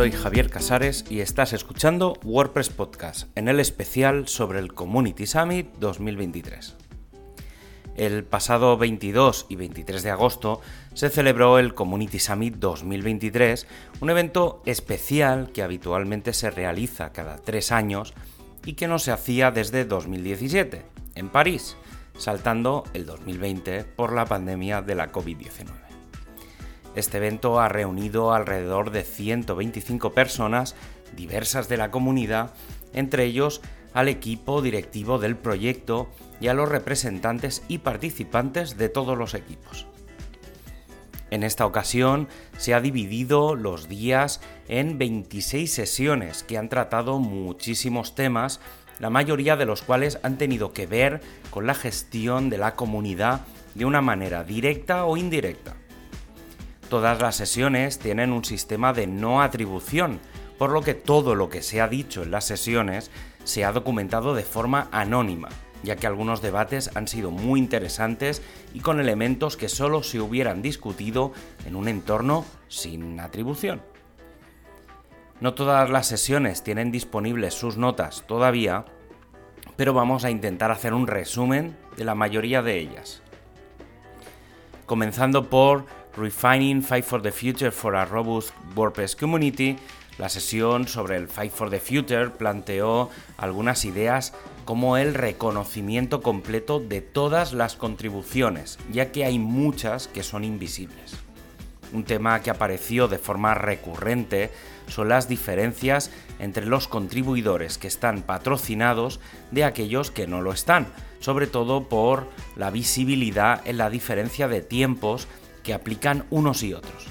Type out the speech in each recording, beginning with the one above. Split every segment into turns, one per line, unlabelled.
soy Javier Casares y estás escuchando WordPress Podcast en el especial sobre el Community Summit 2023. El pasado 22 y 23 de agosto se celebró el Community Summit 2023, un evento especial que habitualmente se realiza cada tres años y que no se hacía desde 2017, en París, saltando el 2020 por la pandemia de la COVID-19. Este evento ha reunido alrededor de 125 personas diversas de la comunidad, entre ellos al equipo directivo del proyecto y a los representantes y participantes de todos los equipos. En esta ocasión se ha dividido los días en 26 sesiones que han tratado muchísimos temas, la mayoría de los cuales han tenido que ver con la gestión de la comunidad de una manera directa o indirecta. Todas las sesiones tienen un sistema de no atribución, por lo que todo lo que se ha dicho en las sesiones se ha documentado de forma anónima, ya que algunos debates han sido muy interesantes y con elementos que solo se hubieran discutido en un entorno sin atribución. No todas las sesiones tienen disponibles sus notas todavía, pero vamos a intentar hacer un resumen de la mayoría de ellas. Comenzando por Refining Fight for the Future for a Robust WordPress Community, la sesión sobre el Fight for the Future planteó algunas ideas como el reconocimiento completo de todas las contribuciones, ya que hay muchas que son invisibles. Un tema que apareció de forma recurrente son las diferencias entre los contribuidores que están patrocinados de aquellos que no lo están, sobre todo por la visibilidad en la diferencia de tiempos que aplican unos y otros.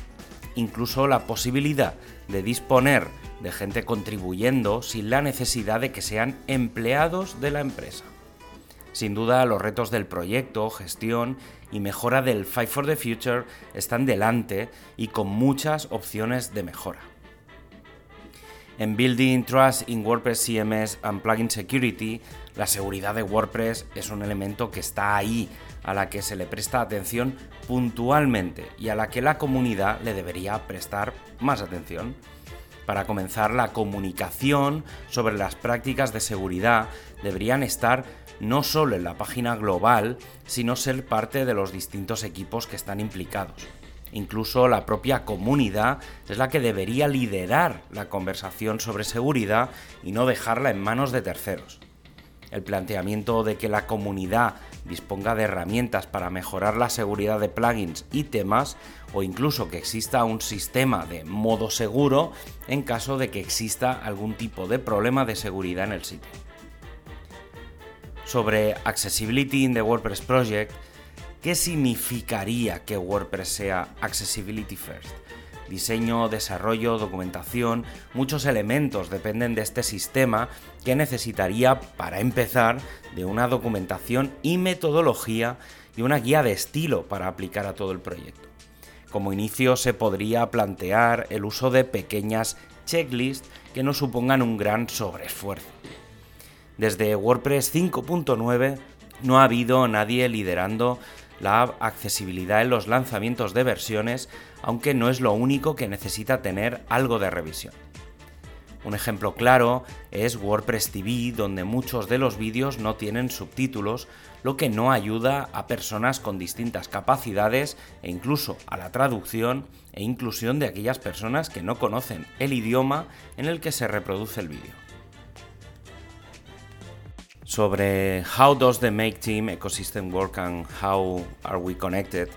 Incluso la posibilidad de disponer de gente contribuyendo sin la necesidad de que sean empleados de la empresa. Sin duda, los retos del proyecto, gestión y mejora del Fight for the Future están delante y con muchas opciones de mejora. En Building Trust in WordPress CMS and Plugin Security, la seguridad de WordPress es un elemento que está ahí a la que se le presta atención puntualmente y a la que la comunidad le debería prestar más atención. Para comenzar, la comunicación sobre las prácticas de seguridad deberían estar no solo en la página global, sino ser parte de los distintos equipos que están implicados. Incluso la propia comunidad es la que debería liderar la conversación sobre seguridad y no dejarla en manos de terceros. El planteamiento de que la comunidad disponga de herramientas para mejorar la seguridad de plugins y temas o incluso que exista un sistema de modo seguro en caso de que exista algún tipo de problema de seguridad en el sitio. Sobre Accessibility in the WordPress Project, ¿qué significaría que WordPress sea Accessibility First? diseño, desarrollo, documentación, muchos elementos dependen de este sistema que necesitaría, para empezar, de una documentación y metodología y una guía de estilo para aplicar a todo el proyecto. Como inicio se podría plantear el uso de pequeñas checklists que no supongan un gran sobreesfuerzo. Desde WordPress 5.9 no ha habido nadie liderando la accesibilidad en los lanzamientos de versiones, aunque no es lo único que necesita tener algo de revisión. Un ejemplo claro es WordPress TV, donde muchos de los vídeos no tienen subtítulos, lo que no ayuda a personas con distintas capacidades e incluso a la traducción e inclusión de aquellas personas que no conocen el idioma en el que se reproduce el vídeo sobre how does the Make Team ecosystem work and how are we connected.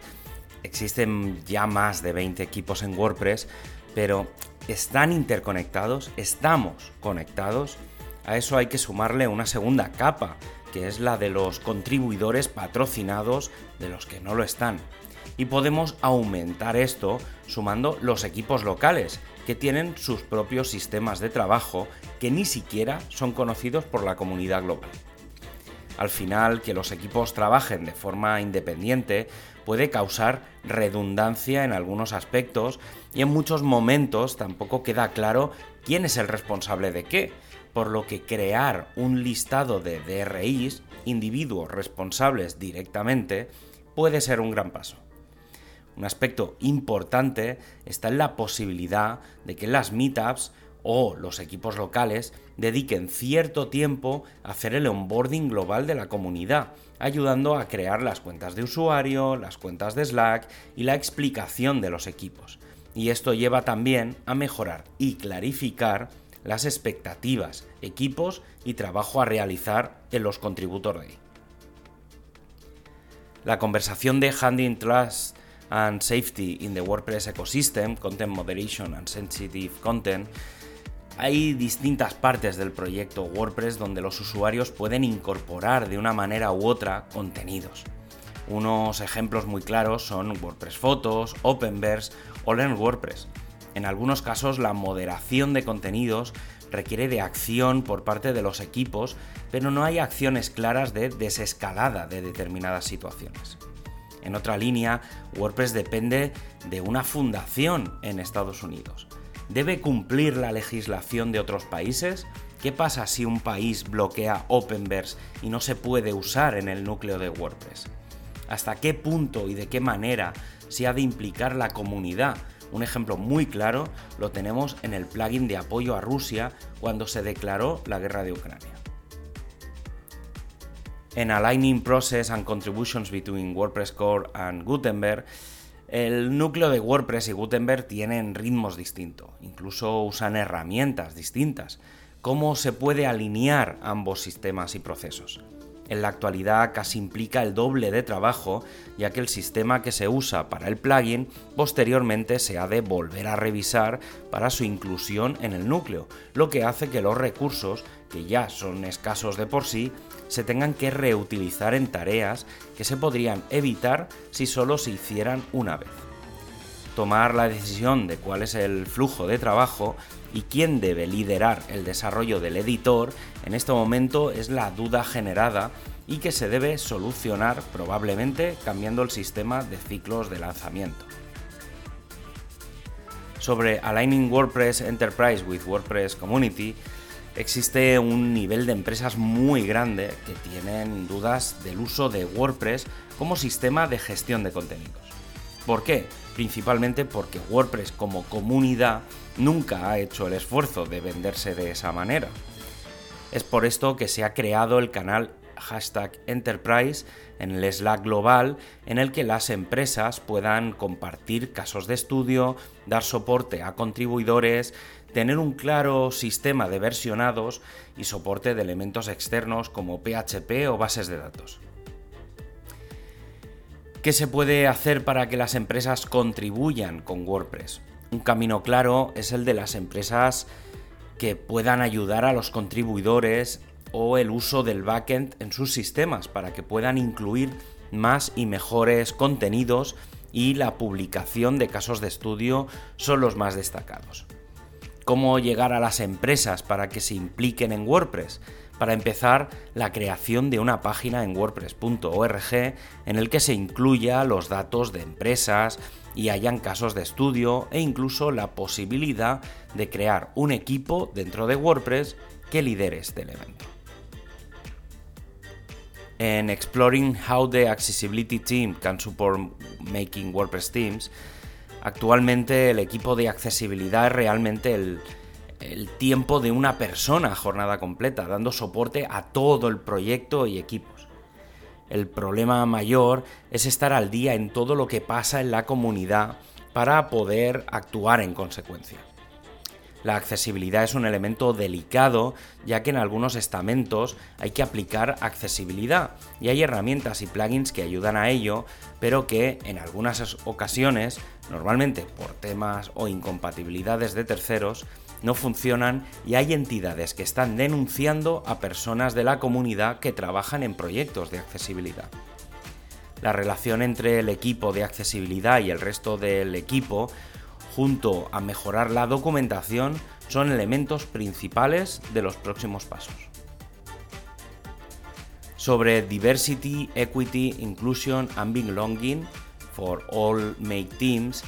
Existen ya más de 20 equipos en WordPress, pero ¿están interconectados? ¿Estamos conectados? A eso hay que sumarle una segunda capa, que es la de los contribuidores patrocinados de los que no lo están. Y podemos aumentar esto sumando los equipos locales, que tienen sus propios sistemas de trabajo que ni siquiera son conocidos por la comunidad global. Al final, que los equipos trabajen de forma independiente puede causar redundancia en algunos aspectos y en muchos momentos tampoco queda claro quién es el responsable de qué, por lo que crear un listado de DRIs, individuos responsables directamente, puede ser un gran paso. Un aspecto importante está en la posibilidad de que las meetups o los equipos locales dediquen cierto tiempo a hacer el onboarding global de la comunidad, ayudando a crear las cuentas de usuario, las cuentas de Slack y la explicación de los equipos. Y esto lleva también a mejorar y clarificar las expectativas, equipos y trabajo a realizar en los Contributor. La conversación de Handling Trust and Safety in the WordPress Ecosystem, Content Moderation and Sensitive Content, hay distintas partes del proyecto WordPress donde los usuarios pueden incorporar de una manera u otra contenidos. Unos ejemplos muy claros son WordPress Fotos, Openverse o Learn WordPress. En algunos casos la moderación de contenidos requiere de acción por parte de los equipos, pero no hay acciones claras de desescalada de determinadas situaciones. En otra línea, WordPress depende de una fundación en Estados Unidos. ¿Debe cumplir la legislación de otros países? ¿Qué pasa si un país bloquea Openverse y no se puede usar en el núcleo de WordPress? ¿Hasta qué punto y de qué manera se ha de implicar la comunidad un ejemplo muy claro lo tenemos en el plugin de apoyo a Rusia cuando se declaró la guerra de Ucrania. En Aligning Process and Contributions between WordPress Core and Gutenberg, el núcleo de WordPress y Gutenberg tienen ritmos distintos, incluso usan herramientas distintas. ¿Cómo se puede alinear ambos sistemas y procesos? En la actualidad casi implica el doble de trabajo, ya que el sistema que se usa para el plugin posteriormente se ha de volver a revisar para su inclusión en el núcleo, lo que hace que los recursos, que ya son escasos de por sí, se tengan que reutilizar en tareas que se podrían evitar si solo se hicieran una vez. Tomar la decisión de cuál es el flujo de trabajo y quién debe liderar el desarrollo del editor en este momento es la duda generada y que se debe solucionar probablemente cambiando el sistema de ciclos de lanzamiento. Sobre Aligning WordPress Enterprise with WordPress Community, existe un nivel de empresas muy grande que tienen dudas del uso de WordPress como sistema de gestión de contenidos. ¿Por qué? Principalmente porque WordPress como comunidad nunca ha hecho el esfuerzo de venderse de esa manera. Es por esto que se ha creado el canal hashtag Enterprise en el Slack global en el que las empresas puedan compartir casos de estudio, dar soporte a contribuidores, tener un claro sistema de versionados y soporte de elementos externos como PHP o bases de datos. ¿Qué se puede hacer para que las empresas contribuyan con WordPress? Un camino claro es el de las empresas que puedan ayudar a los contribuidores o el uso del backend en sus sistemas para que puedan incluir más y mejores contenidos y la publicación de casos de estudio son los más destacados. ¿Cómo llegar a las empresas para que se impliquen en WordPress? Para empezar, la creación de una página en wordpress.org en el que se incluya los datos de empresas y hayan casos de estudio e incluso la posibilidad de crear un equipo dentro de WordPress que lidere este elemento. En Exploring How the Accessibility Team Can Support Making WordPress Teams, actualmente el equipo de accesibilidad es realmente el, el tiempo de una persona jornada completa, dando soporte a todo el proyecto y equipos. El problema mayor es estar al día en todo lo que pasa en la comunidad para poder actuar en consecuencia. La accesibilidad es un elemento delicado ya que en algunos estamentos hay que aplicar accesibilidad y hay herramientas y plugins que ayudan a ello, pero que en algunas ocasiones, normalmente por temas o incompatibilidades de terceros, no funcionan y hay entidades que están denunciando a personas de la comunidad que trabajan en proyectos de accesibilidad. La relación entre el equipo de accesibilidad y el resto del equipo, junto a mejorar la documentación, son elementos principales de los próximos pasos. Sobre Diversity, Equity, Inclusion and Belonging for All Make Teams,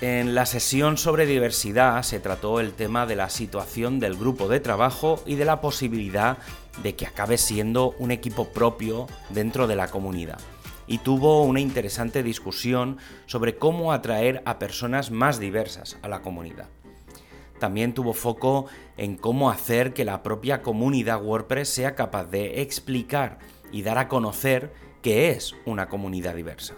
en la sesión sobre diversidad se trató el tema de la situación del grupo de trabajo y de la posibilidad de que acabe siendo un equipo propio dentro de la comunidad. y tuvo una interesante discusión sobre cómo atraer a personas más diversas a la comunidad. También tuvo foco en cómo hacer que la propia comunidad WordPress sea capaz de explicar y dar a conocer qué es una comunidad diversa.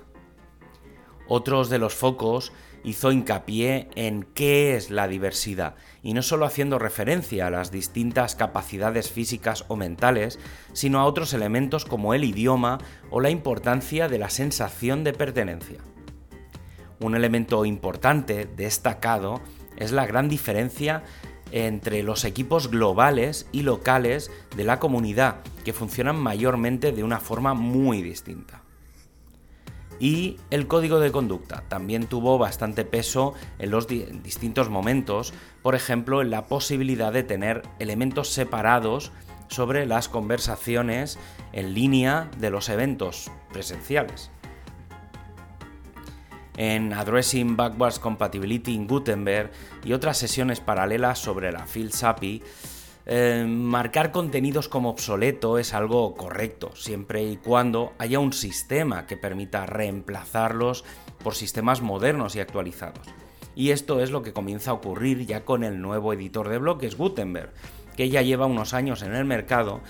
Otros de los focos hizo hincapié en qué es la diversidad, y no solo haciendo referencia a las distintas capacidades físicas o mentales, sino a otros elementos como el idioma o la importancia de la sensación de pertenencia. Un elemento importante, destacado, es la gran diferencia entre los equipos globales y locales de la comunidad, que funcionan mayormente de una forma muy distinta. Y el código de conducta también tuvo bastante peso en los distintos momentos, por ejemplo, en la posibilidad de tener elementos separados sobre las conversaciones en línea de los eventos presenciales. En Addressing Backwards Compatibility in Gutenberg y otras sesiones paralelas sobre la Field API, eh, marcar contenidos como obsoleto es algo correcto, siempre y cuando haya un sistema que permita reemplazarlos por sistemas modernos y actualizados. Y esto es lo que comienza a ocurrir ya con el nuevo editor de bloques Gutenberg, que ya lleva unos años en el mercado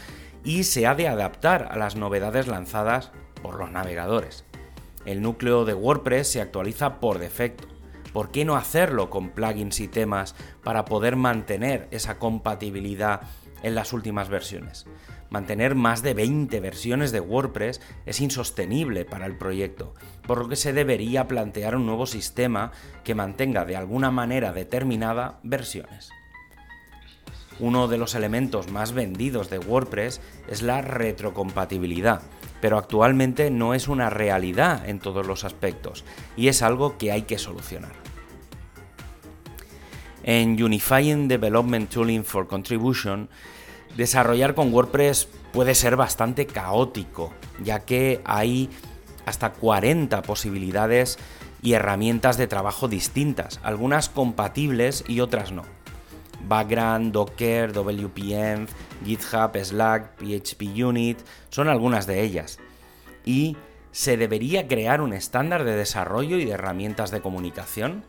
y se ha de adaptar a las novedades lanzadas por los navegadores. El núcleo de WordPress se actualiza por defecto ¿por qué no hacerlo con plugins y temas para poder mantener esa compatibilidad en las últimas versiones? Mantener más de 20 versiones de WordPress es insostenible para el proyecto, por lo que se debería plantear un nuevo sistema que mantenga de alguna manera determinada versiones. Uno de los elementos más vendidos de WordPress es la retrocompatibilidad, pero actualmente no es una realidad en todos los aspectos y es algo que hay que solucionar. En Unifying Development Tooling for Contribution, desarrollar con WordPress puede ser bastante caótico, ya que hay hasta 40 posibilidades y herramientas de trabajo distintas, algunas compatibles y otras no. Background, Docker, WPM, GitHub, Slack, PHP Unit, son algunas de ellas. Y se debería crear un estándar de desarrollo y de herramientas de comunicación.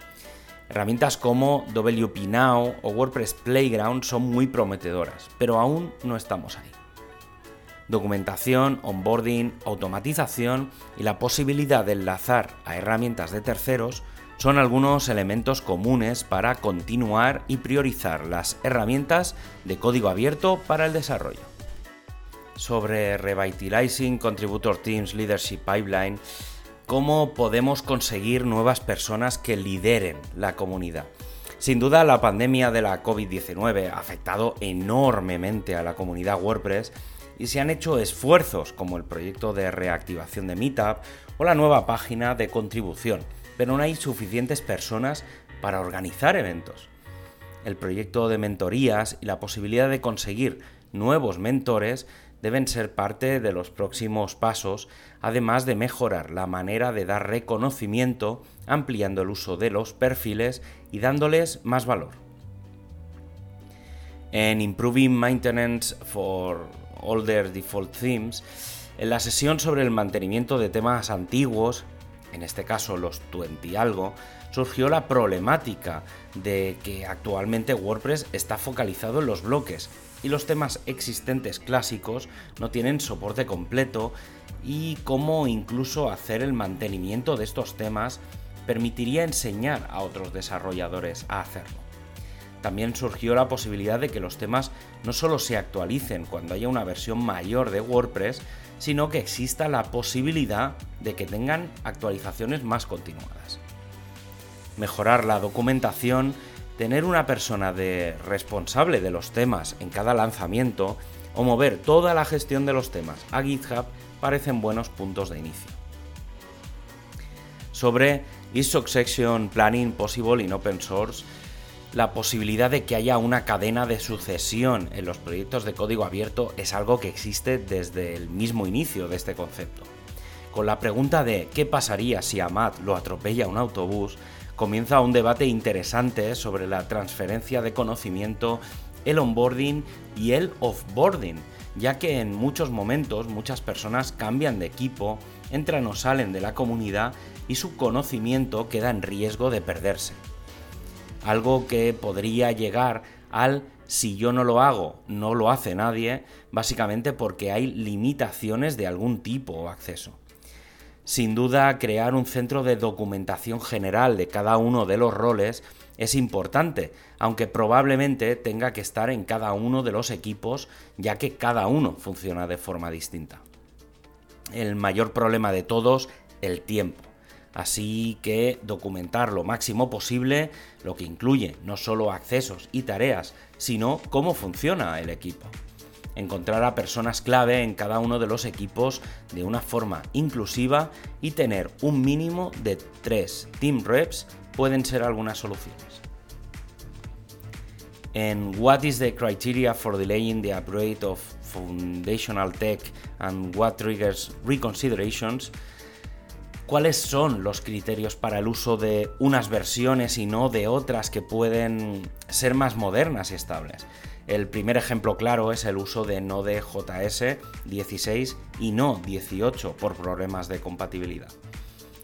Herramientas como WP Now o WordPress Playground son muy prometedoras, pero aún no estamos ahí. Documentación, onboarding, automatización y la posibilidad de enlazar a herramientas de terceros son algunos elementos comunes para continuar y priorizar las herramientas de código abierto para el desarrollo. Sobre Revitalizing Contributor Teams Leadership Pipeline, cómo podemos conseguir nuevas personas que lideren la comunidad. Sin duda, la pandemia de la COVID-19 ha afectado enormemente a la comunidad WordPress y se han hecho esfuerzos como el proyecto de reactivación de Meetup o la nueva página de contribución pero no hay suficientes personas para organizar eventos. El proyecto de mentorías y la posibilidad de conseguir nuevos mentores deben ser parte de los próximos pasos, además de mejorar la manera de dar reconocimiento, ampliando el uso de los perfiles y dándoles más valor. En Improving Maintenance for Older Default Themes, en la sesión sobre el mantenimiento de temas antiguos en este caso los 20 algo, surgió la problemática de que actualmente WordPress está focalizado en los bloques y los temas existentes clásicos no tienen soporte completo y cómo incluso hacer el mantenimiento de estos temas permitiría enseñar a otros desarrolladores a hacerlo. También surgió la posibilidad de que los temas no solo se actualicen cuando haya una versión mayor de WordPress, sino que exista la posibilidad de que tengan actualizaciones más continuadas. Mejorar la documentación, tener una persona de responsable de los temas en cada lanzamiento o mover toda la gestión de los temas a GitHub parecen buenos puntos de inicio. Sobre Is Succession Planning Possible in Open Source, la posibilidad de que haya una cadena de sucesión en los proyectos de código abierto es algo que existe desde el mismo inicio de este concepto. Con la pregunta de ¿qué pasaría si a lo atropella un autobús? Comienza un debate interesante sobre la transferencia de conocimiento, el onboarding y el offboarding, ya que en muchos momentos muchas personas cambian de equipo entran o salen de la comunidad y su conocimiento queda en riesgo de perderse. Algo que podría llegar al si yo no lo hago, no lo hace nadie, básicamente porque hay limitaciones de algún tipo o acceso. Sin duda, crear un centro de documentación general de cada uno de los roles es importante, aunque probablemente tenga que estar en cada uno de los equipos, ya que cada uno funciona de forma distinta. El mayor problema de todos, el tiempo. Así que documentar lo máximo posible, lo que incluye no solo accesos y tareas, sino cómo funciona el equipo encontrar a personas clave en cada uno de los equipos de una forma inclusiva y tener un mínimo de tres team reps pueden ser algunas soluciones. En What is the criteria for delaying the upgrade of foundational tech and what triggers reconsiderations? ¿Cuáles son los criterios para el uso de unas versiones y no de otras que pueden ser más modernas y estables? El primer ejemplo claro es el uso de Node.js 16 y no 18 por problemas de compatibilidad.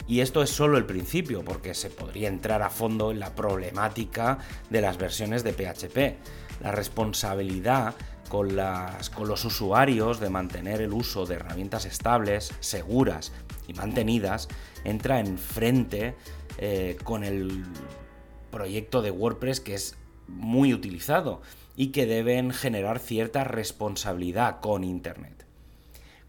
Y esto es solo el principio, porque se podría entrar a fondo en la problemática de las versiones de PHP. La responsabilidad con, los usuarios de mantener el uso de herramientas estables, seguras y mantenidas entra en frente eh, con el proyecto de WordPress que es muy utilizado y que deben generar cierta responsabilidad con Internet.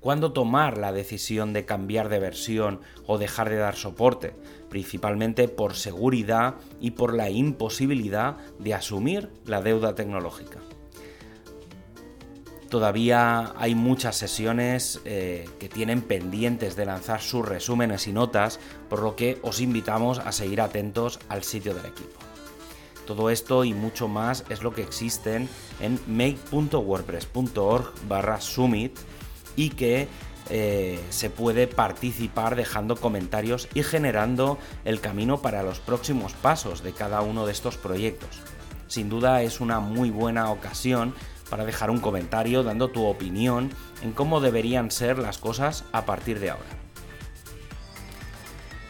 ¿Cuándo tomar la decisión de cambiar de versión o dejar de dar soporte? Principalmente por seguridad y por la imposibilidad de asumir la deuda tecnológica. Todavía hay muchas sesiones eh, que tienen pendientes de lanzar sus resúmenes y notas, por lo que os invitamos a seguir atentos al sitio del equipo. Todo esto y mucho más es lo que existen en make.wordpress.org barra summit y que eh, se puede participar dejando comentarios y generando el camino para los próximos pasos de cada uno de estos proyectos. Sin duda es una muy buena ocasión para dejar un comentario dando tu opinión en cómo deberían ser las cosas a partir de ahora.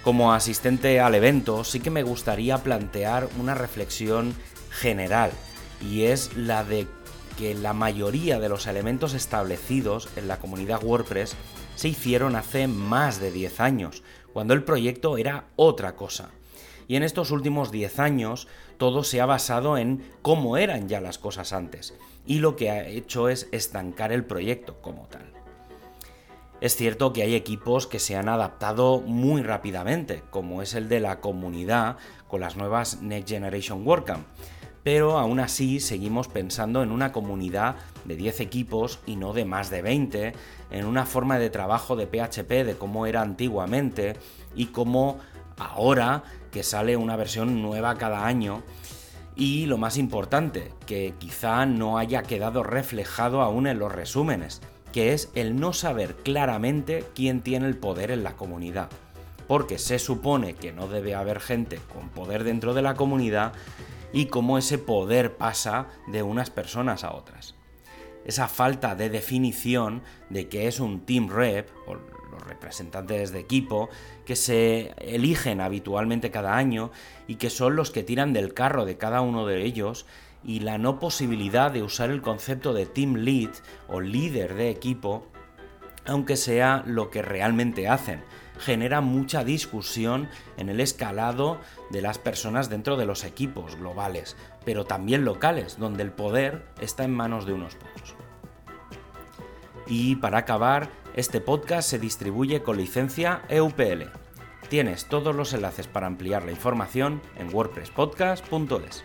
Como asistente al evento, sí que me gustaría plantear una reflexión general, y es la de que la mayoría de los elementos establecidos en la comunidad WordPress se hicieron hace más de 10 años, cuando el proyecto era otra cosa. Y en estos últimos 10 años todo se ha basado en cómo eran ya las cosas antes, y lo que ha hecho es estancar el proyecto como tal. Es cierto que hay equipos que se han adaptado muy rápidamente, como es el de la comunidad con las nuevas Next Generation WordCamp, pero aún así seguimos pensando en una comunidad de 10 equipos y no de más de 20, en una forma de trabajo de PHP de cómo era antiguamente y cómo ahora que sale una versión nueva cada año. Y lo más importante, que quizá no haya quedado reflejado aún en los resúmenes, que es el no saber claramente quién tiene el poder en la comunidad. Porque se supone que no debe haber gente con poder dentro de la comunidad y cómo ese poder pasa de unas personas a otras. Esa falta de definición de qué es un team rep, o los representantes de equipo, que se eligen habitualmente cada año y que son los que tiran del carro de cada uno de ellos, y la no posibilidad de usar el concepto de team lead o líder de equipo, aunque sea lo que realmente hacen. Genera mucha discusión en el escalado de las personas dentro de los equipos globales, pero también locales, donde el poder está en manos de unos pocos. Y para acabar, este podcast se distribuye con licencia EUPL. Tienes todos los enlaces para ampliar la información en wordpresspodcast.es.